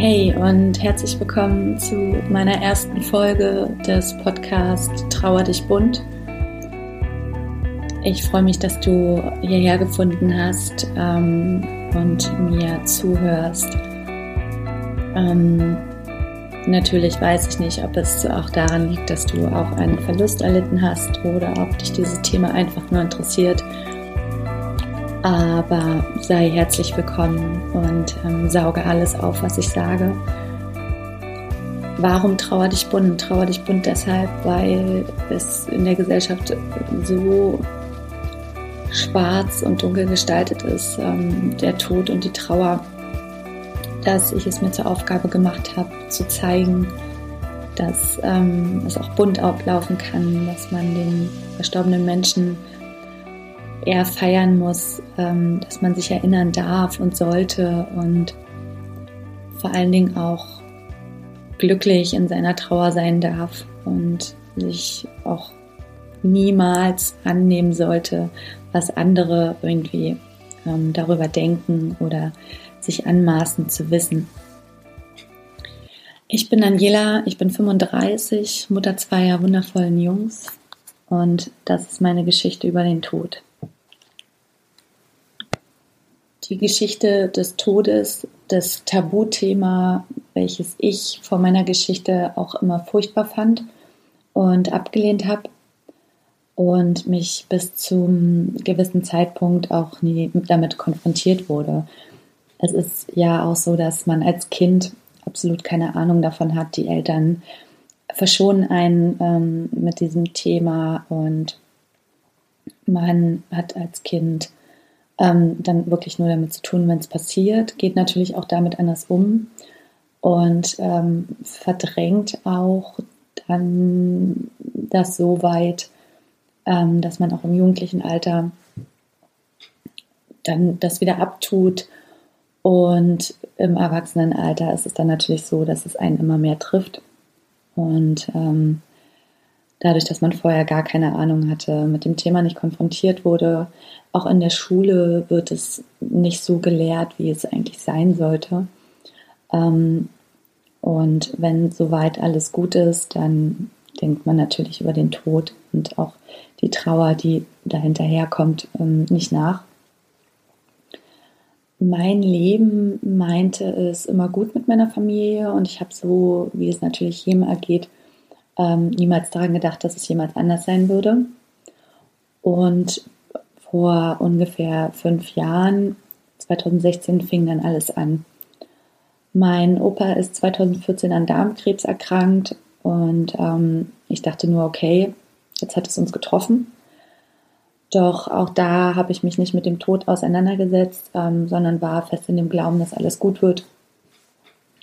Hey und herzlich willkommen zu meiner ersten Folge des Podcasts Trauer dich bunt. Ich freue mich, dass du hierher gefunden hast ähm, und mir zuhörst. Ähm, natürlich weiß ich nicht, ob es auch daran liegt, dass du auch einen Verlust erlitten hast oder ob dich dieses Thema einfach nur interessiert aber sei herzlich willkommen und ähm, sauge alles auf, was ich sage. Warum trauer dich bunt? Trauer dich bunt deshalb, weil es in der Gesellschaft so schwarz und dunkel gestaltet ist, ähm, der Tod und die Trauer, dass ich es mir zur Aufgabe gemacht habe, zu zeigen, dass ähm, es auch bunt ablaufen kann, dass man den verstorbenen Menschen eher feiern muss, ähm, dass man sich erinnern darf und sollte und vor allen Dingen auch glücklich in seiner Trauer sein darf und sich auch niemals annehmen sollte, was andere irgendwie ähm, darüber denken oder sich anmaßen zu wissen. Ich bin Daniela, ich bin 35, Mutter zweier wundervollen Jungs und das ist meine Geschichte über den Tod. Die Geschichte des Todes, das Tabuthema, welches ich vor meiner Geschichte auch immer furchtbar fand und abgelehnt habe und mich bis zum gewissen Zeitpunkt auch nie damit konfrontiert wurde. Es ist ja auch so, dass man als Kind absolut keine Ahnung davon hat. Die Eltern verschonen einen ähm, mit diesem Thema und man hat als Kind ähm, dann wirklich nur damit zu tun, wenn es passiert, geht natürlich auch damit anders um. Und ähm, verdrängt auch dann das so weit, ähm, dass man auch im jugendlichen Alter dann das wieder abtut. Und im Erwachsenenalter ist es dann natürlich so, dass es einen immer mehr trifft. Und ähm, dadurch, dass man vorher gar keine Ahnung hatte, mit dem Thema nicht konfrontiert wurde. Auch in der Schule wird es nicht so gelehrt, wie es eigentlich sein sollte. Ähm, und wenn soweit alles gut ist, dann denkt man natürlich über den Tod und auch die Trauer, die dahinterher kommt, ähm, nicht nach. Mein Leben meinte es immer gut mit meiner Familie und ich habe so, wie es natürlich jedem ergeht, ähm, niemals daran gedacht, dass es jemals anders sein würde. Und vor ungefähr fünf Jahren, 2016, fing dann alles an. Mein Opa ist 2014 an Darmkrebs erkrankt und ähm, ich dachte nur, okay, jetzt hat es uns getroffen. Doch auch da habe ich mich nicht mit dem Tod auseinandergesetzt, ähm, sondern war fest in dem Glauben, dass alles gut wird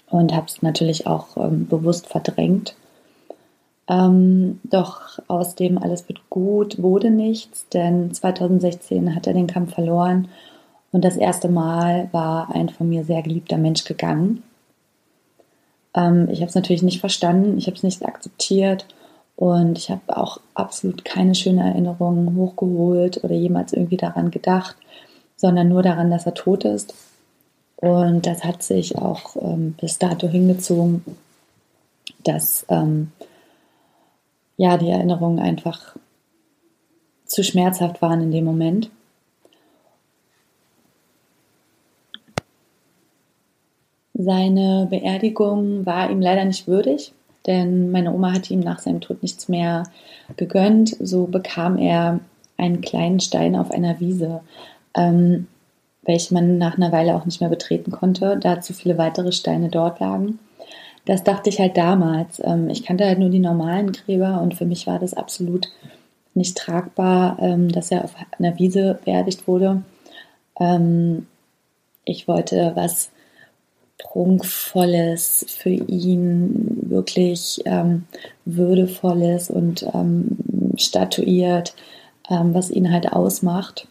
und habe es natürlich auch ähm, bewusst verdrängt. Ähm, doch aus dem alles wird gut wurde nichts, denn 2016 hat er den Kampf verloren und das erste Mal war ein von mir sehr geliebter Mensch gegangen. Ähm, ich habe es natürlich nicht verstanden, ich habe es nicht akzeptiert und ich habe auch absolut keine schönen Erinnerungen hochgeholt oder jemals irgendwie daran gedacht, sondern nur daran, dass er tot ist. Und das hat sich auch ähm, bis dato hingezogen, dass ähm, ja, die Erinnerungen einfach zu schmerzhaft waren in dem Moment. Seine Beerdigung war ihm leider nicht würdig, denn meine Oma hatte ihm nach seinem Tod nichts mehr gegönnt. So bekam er einen kleinen Stein auf einer Wiese, ähm, welche man nach einer Weile auch nicht mehr betreten konnte, da zu viele weitere Steine dort lagen das dachte ich halt damals. Ähm, ich kannte halt nur die normalen Gräber und für mich war das absolut nicht tragbar, ähm, dass er auf einer Wiese beerdigt wurde. Ähm, ich wollte was Prunkvolles für ihn, wirklich Würdevolles und statuiert, was ihn halt ausmacht.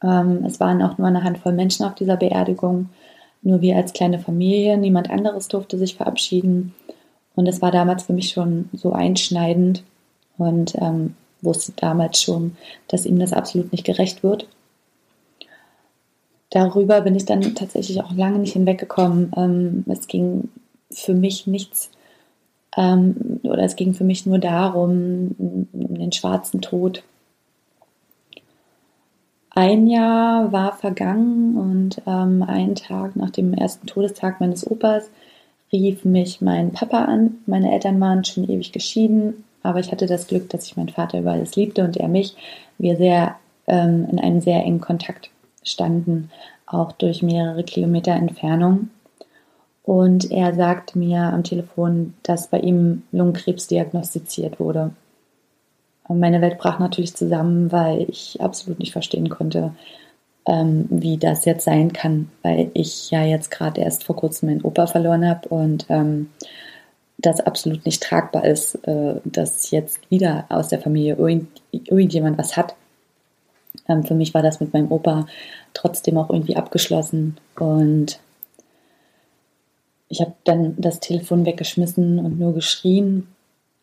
es waren auch nur eine Handvoll Menschen auf dieser Beerdigung nur wir als kleine Familie, niemand anderes durfte sich verabschieden. Und es war damals für mich schon so einschneidend und ähm, wusste damals schon, dass ihm das absolut nicht gerecht wird. darüber bin ich dann tatsächlich auch lange nicht hinweggekommen. Ähm, es ging für mich nichts, ähm, oder es ging für mich nur darum, um den schwarzen Tod. Ein Jahr war vergangen und ähm, einen Tag nach dem ersten Todestag meines Opas rief mich mein Papa an. Meine Eltern waren schon ewig geschieden, aber ich hatte das Glück, dass ich meinen Vater über alles liebte und er mich. Wir sehr ähm, in einem sehr engen Kontakt standen, auch durch mehrere Kilometer Entfernung. Und er sagt mir am Telefon, dass bei ihm Lungenkrebs diagnostiziert wurde. Meine Welt brach natürlich zusammen, weil ich absolut nicht verstehen konnte, ähm, wie das jetzt sein kann, weil ich ja jetzt gerade erst vor kurzem meinen Opa verloren habe und ähm, das absolut nicht tragbar ist, äh, dass jetzt wieder aus der Familie irgend, irgendjemand was hat. Ähm, für mich war das mit meinem Opa trotzdem auch irgendwie abgeschlossen und ich habe dann das Telefon weggeschmissen und nur geschrien.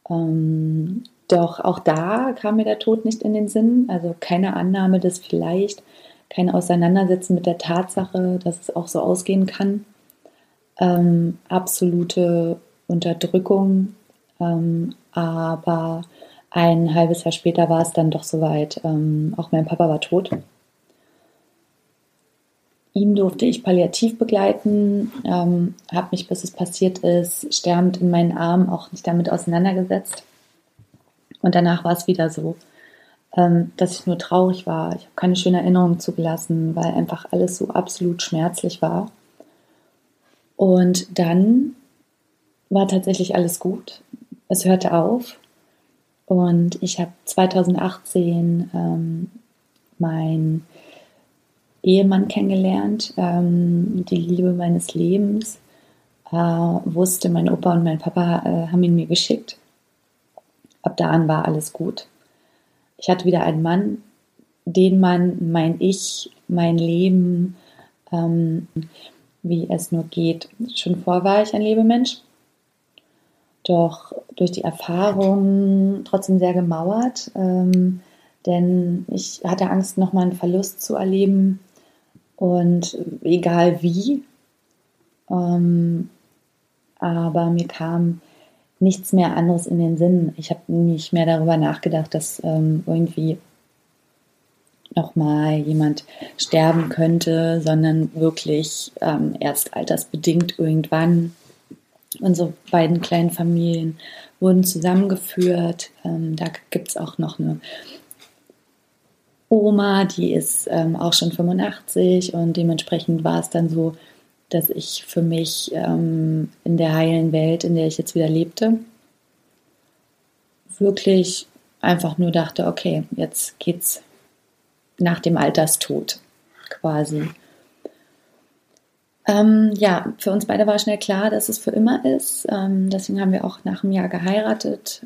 Ähm, doch auch da kam mir der Tod nicht in den Sinn. Also keine Annahme, dass vielleicht kein Auseinandersetzen mit der Tatsache, dass es auch so ausgehen kann. Ähm, absolute Unterdrückung. Ähm, aber ein halbes Jahr später war es dann doch soweit. Ähm, auch mein Papa war tot. Ihn durfte ich palliativ begleiten, ähm, habe mich, bis es passiert ist, sterbend in meinen Armen auch nicht damit auseinandergesetzt. Und danach war es wieder so, ähm, dass ich nur traurig war. Ich habe keine schöne Erinnerung zugelassen, weil einfach alles so absolut schmerzlich war. Und dann war tatsächlich alles gut. Es hörte auf. Und ich habe 2018 ähm, mein Ehemann kennengelernt, ähm, die Liebe meines Lebens. Äh, wusste, mein Opa und mein Papa äh, haben ihn mir geschickt. Ab da an war alles gut. Ich hatte wieder einen Mann, den Mann, mein Ich, mein Leben, ähm, wie es nur geht. Schon vor war ich ein Lebemensch, doch durch die Erfahrung trotzdem sehr gemauert, ähm, denn ich hatte Angst, nochmal einen Verlust zu erleben, und egal wie. Ähm, aber mir kam nichts mehr anderes in den Sinn. Ich habe nicht mehr darüber nachgedacht, dass ähm, irgendwie nochmal jemand sterben könnte, sondern wirklich ähm, erst altersbedingt irgendwann. Unsere beiden kleinen Familien wurden zusammengeführt. Ähm, da gibt es auch noch eine Oma, die ist ähm, auch schon 85 und dementsprechend war es dann so, dass ich für mich ähm, in der heilen Welt, in der ich jetzt wieder lebte, wirklich einfach nur dachte, okay, jetzt geht's nach dem Alterstod quasi. Ähm, ja, für uns beide war schnell klar, dass es für immer ist. Ähm, deswegen haben wir auch nach einem Jahr geheiratet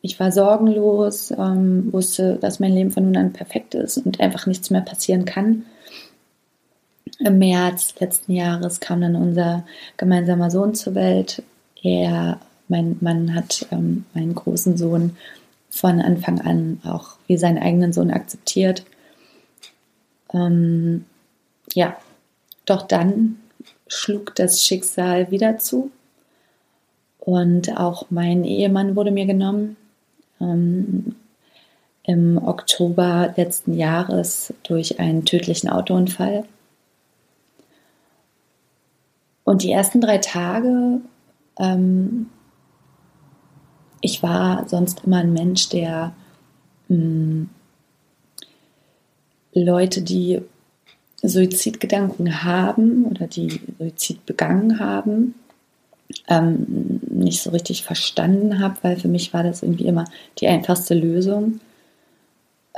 ich war sorgenlos, ähm, wusste, dass mein Leben von nun an perfekt ist und einfach nichts mehr passieren kann. Im März letzten Jahres kam dann unser gemeinsamer Sohn zur Welt. Er, mein Mann, hat ähm, meinen großen Sohn von Anfang an auch wie seinen eigenen Sohn akzeptiert. Ähm, ja, doch dann schlug das Schicksal wieder zu. Und auch mein Ehemann wurde mir genommen ähm, im Oktober letzten Jahres durch einen tödlichen Autounfall. Und die ersten drei Tage, ähm, ich war sonst immer ein Mensch, der mh, hm, Leute, die Suizidgedanken haben oder die Suizid begangen haben, ähm, nicht so richtig verstanden habe, weil für mich war das irgendwie immer die einfachste Lösung.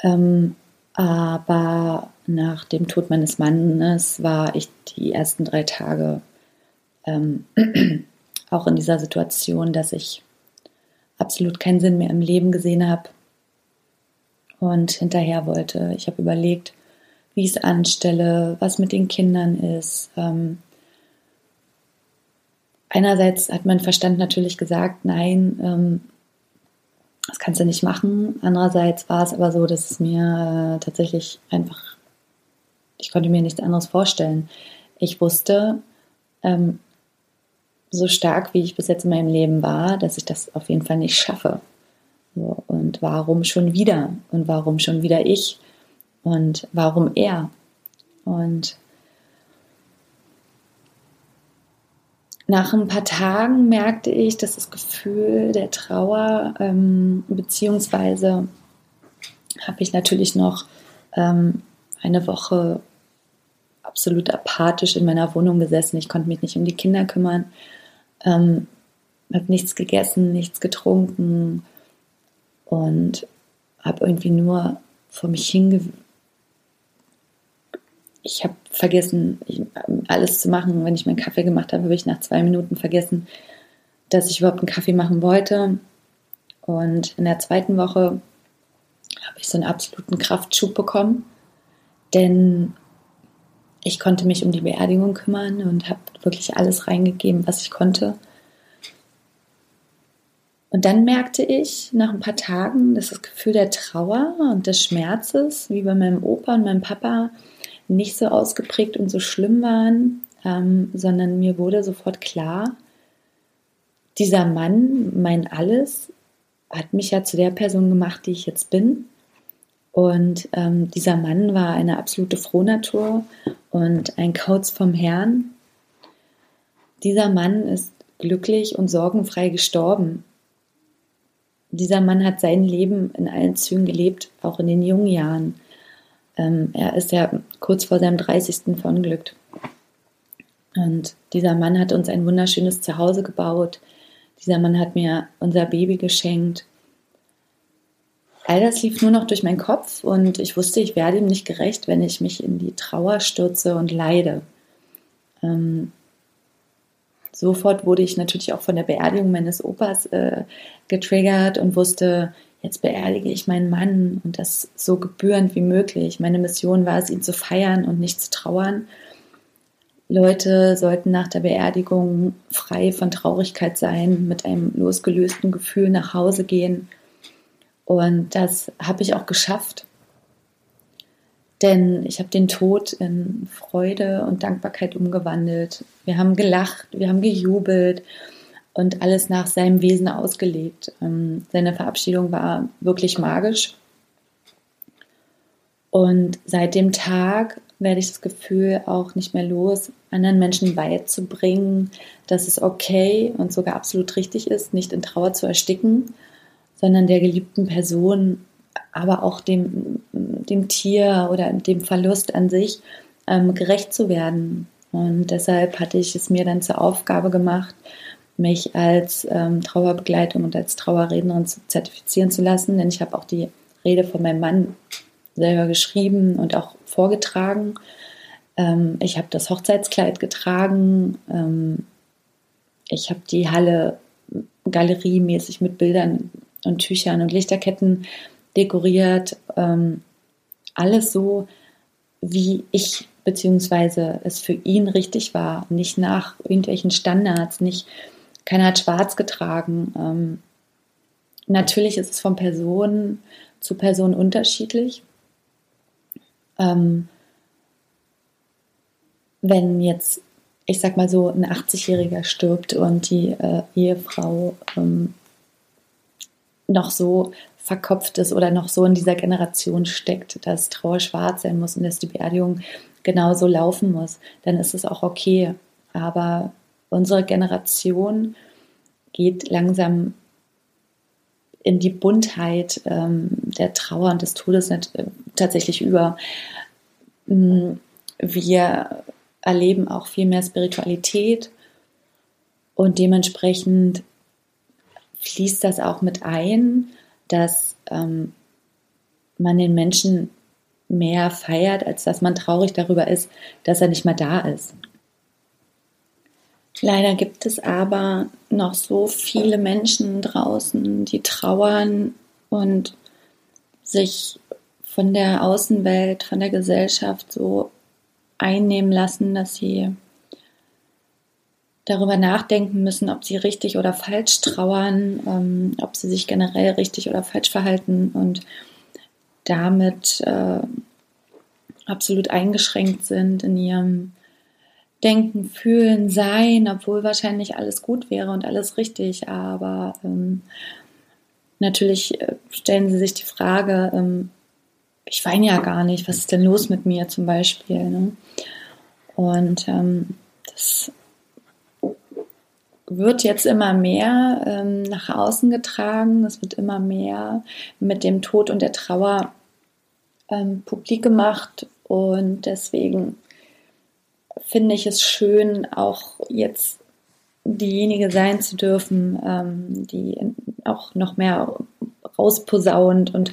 Ähm, aber nach dem Tod meines Mannes war ich die ersten drei Tage ähm, auch in dieser Situation, dass ich absolut keinen Sinn mehr im Leben gesehen habe und hinterher wollte. Ich habe überlegt, wie ich es anstelle, was mit den Kindern ist. Ähm, einerseits hat mein Verstand natürlich gesagt, nein, ähm, das kannst du nicht machen. Andererseits war es aber so, dass es mir äh, tatsächlich einfach, ich konnte mir nichts anderes vorstellen. Ich wusste, ähm, so stark wie ich bis jetzt in meinem Leben war, dass ich das auf jeden Fall nicht schaffe. So, und warum schon wieder? Und warum schon wieder ich? Und warum er? Und nach ein paar Tagen merkte ich, dass das Gefühl der Trauer, ähm, beziehungsweise habe ich natürlich noch ähm, eine Woche absolut apathisch in meiner Wohnung gesessen. Ich konnte mich nicht um die Kinder kümmern, ähm, habe nichts gegessen, nichts getrunken und habe irgendwie nur vor mich hinge ich habe vergessen, alles zu machen. Wenn ich meinen Kaffee gemacht habe, habe ich nach zwei Minuten vergessen, dass ich überhaupt einen Kaffee machen wollte. Und in der zweiten Woche habe ich so einen absoluten Kraftschub bekommen, denn ich konnte mich um die Beerdigung kümmern und habe wirklich alles reingegeben, was ich konnte. Und dann merkte ich nach ein paar Tagen, dass das Gefühl der Trauer und des Schmerzes, wie bei meinem Opa und meinem Papa, nicht so ausgeprägt und so schlimm waren, ähm, sondern mir wurde sofort klar, dieser Mann, mein Alles, hat mich ja zu der Person gemacht, die ich jetzt bin. Und ähm, dieser Mann war eine absolute Frohnatur und ein Kauz vom Herrn. Dieser Mann ist glücklich und sorgenfrei gestorben. Dieser Mann hat sein Leben in allen Zügen gelebt, auch in den jungen Jahren. Ähm, er ist ja kurz vor seinem 30. verunglückt. Und dieser Mann hat uns ein wunderschönes Zuhause gebaut. Dieser Mann hat mir unser Baby geschenkt. All das lief nur noch durch meinen Kopf und ich wusste, ich werde ihm nicht gerecht, wenn ich mich in die Trauer stürze und leide. Ähm, sofort wurde ich natürlich auch von der Beerdigung meines Opas äh, getriggert und wusste, jetzt beerdige ich meinen Mann und das so gebührend wie möglich. Meine Mission war es, ihn zu feiern und nicht zu trauern. Leute sollten nach der Beerdigung frei von Traurigkeit sein, mit einem losgelösten Gefühl nach Hause gehen. Und das habe ich auch geschafft. Denn ich habe den Tod in Freude und Dankbarkeit umgewandelt. Wir haben gelacht, wir haben gejubelt und alles nach seinem Wesen ausgelegt. Ähm, seine Verabschiedung war wirklich magisch. Und seit dem Tag werde ich das Gefühl auch nicht mehr los, anderen Menschen beizubringen, dass es okay und sogar absolut richtig ist, nicht in Trauer zu ersticken, sondern der geliebten Person, aber auch dem, dem Tier oder dem Verlust an sich ähm, gerecht zu werden. Und deshalb hatte ich es mir dann zur Aufgabe gemacht, mich als ähm, Trauerbegleitung und als Trauerrednerin zu zertifizieren zu lassen, denn ich habe auch die Rede von meinem Mann selber geschrieben und auch vorgetragen. Ähm, ich habe das Hochzeitskleid getragen. Ähm, ich habe die Halle galeriemäßig mit Bildern und Tüchern und Lichterketten dekoriert. Ähm, alles so, wie ich beziehungsweise es für ihn richtig war, nicht nach irgendwelchen Standards, nicht keiner hat schwarz getragen. Ähm, natürlich ist es von Person zu Person unterschiedlich. Ähm, wenn jetzt, ich sag mal so, ein 80-Jähriger stirbt und die äh, Ehefrau ähm, noch so verkopft ist oder noch so in dieser Generation steckt, dass Trauer schwarz sein muss und dass die Beerdigung genauso laufen muss, dann ist es auch okay. Aber unsere Generation geht langsam in die Buntheit ähm, der Trauer und des Todes nicht, äh, tatsächlich über. Mm, wir erleben auch viel mehr Spiritualität und dementsprechend fließt das auch mit ein, dass ähm, man den Menschen mehr feiert, als dass man traurig darüber ist, dass er nicht mehr da ist. Leider gibt es aber noch so viele Menschen draußen, die trauern und sich von der Außenwelt, von der Gesellschaft so einnehmen lassen, dass sie darüber nachdenken müssen, ob sie richtig oder falsch trauern, ähm, ob sie sich generell richtig oder falsch verhalten und damit äh, absolut eingeschränkt sind in ihrem Denken, Fühlen, Sein, obwohl wahrscheinlich alles gut wäre und alles richtig. Aber ähm, natürlich äh, stellen sie sich die Frage, ähm, ich weine ja gar nicht, was ist denn los mit mir zum Beispiel? Ne? Und ähm, das wird jetzt immer mehr ähm, nach außen getragen. Es wird immer mehr mit dem Tod und der Trauer ähm, publik gemacht. Und deswegen finde ich es schön, auch jetzt diejenige sein zu dürfen, ähm, die auch noch mehr rausposaunt und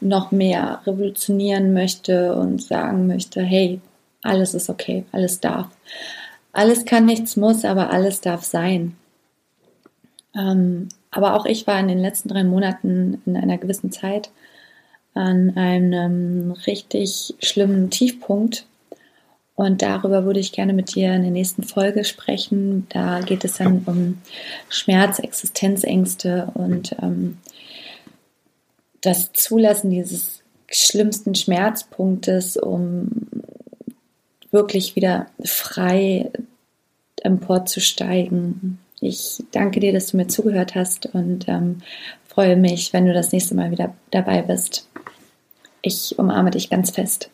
noch mehr revolutionieren möchte und sagen möchte, hey, alles ist okay, alles darf. Alles kann, nichts muss, aber alles darf sein. Ähm, aber auch ich war in den letzten drei Monaten in einer gewissen Zeit an einem richtig schlimmen Tiefpunkt. Und darüber würde ich gerne mit dir in der nächsten Folge sprechen. Da geht es dann um Schmerz, Existenzängste und ähm, das Zulassen dieses schlimmsten Schmerzpunktes, um wirklich wieder frei emporzusteigen. Ich danke dir, dass du mir zugehört hast und ähm, freue mich, wenn du das nächste Mal wieder dabei bist. Ich umarme dich ganz fest.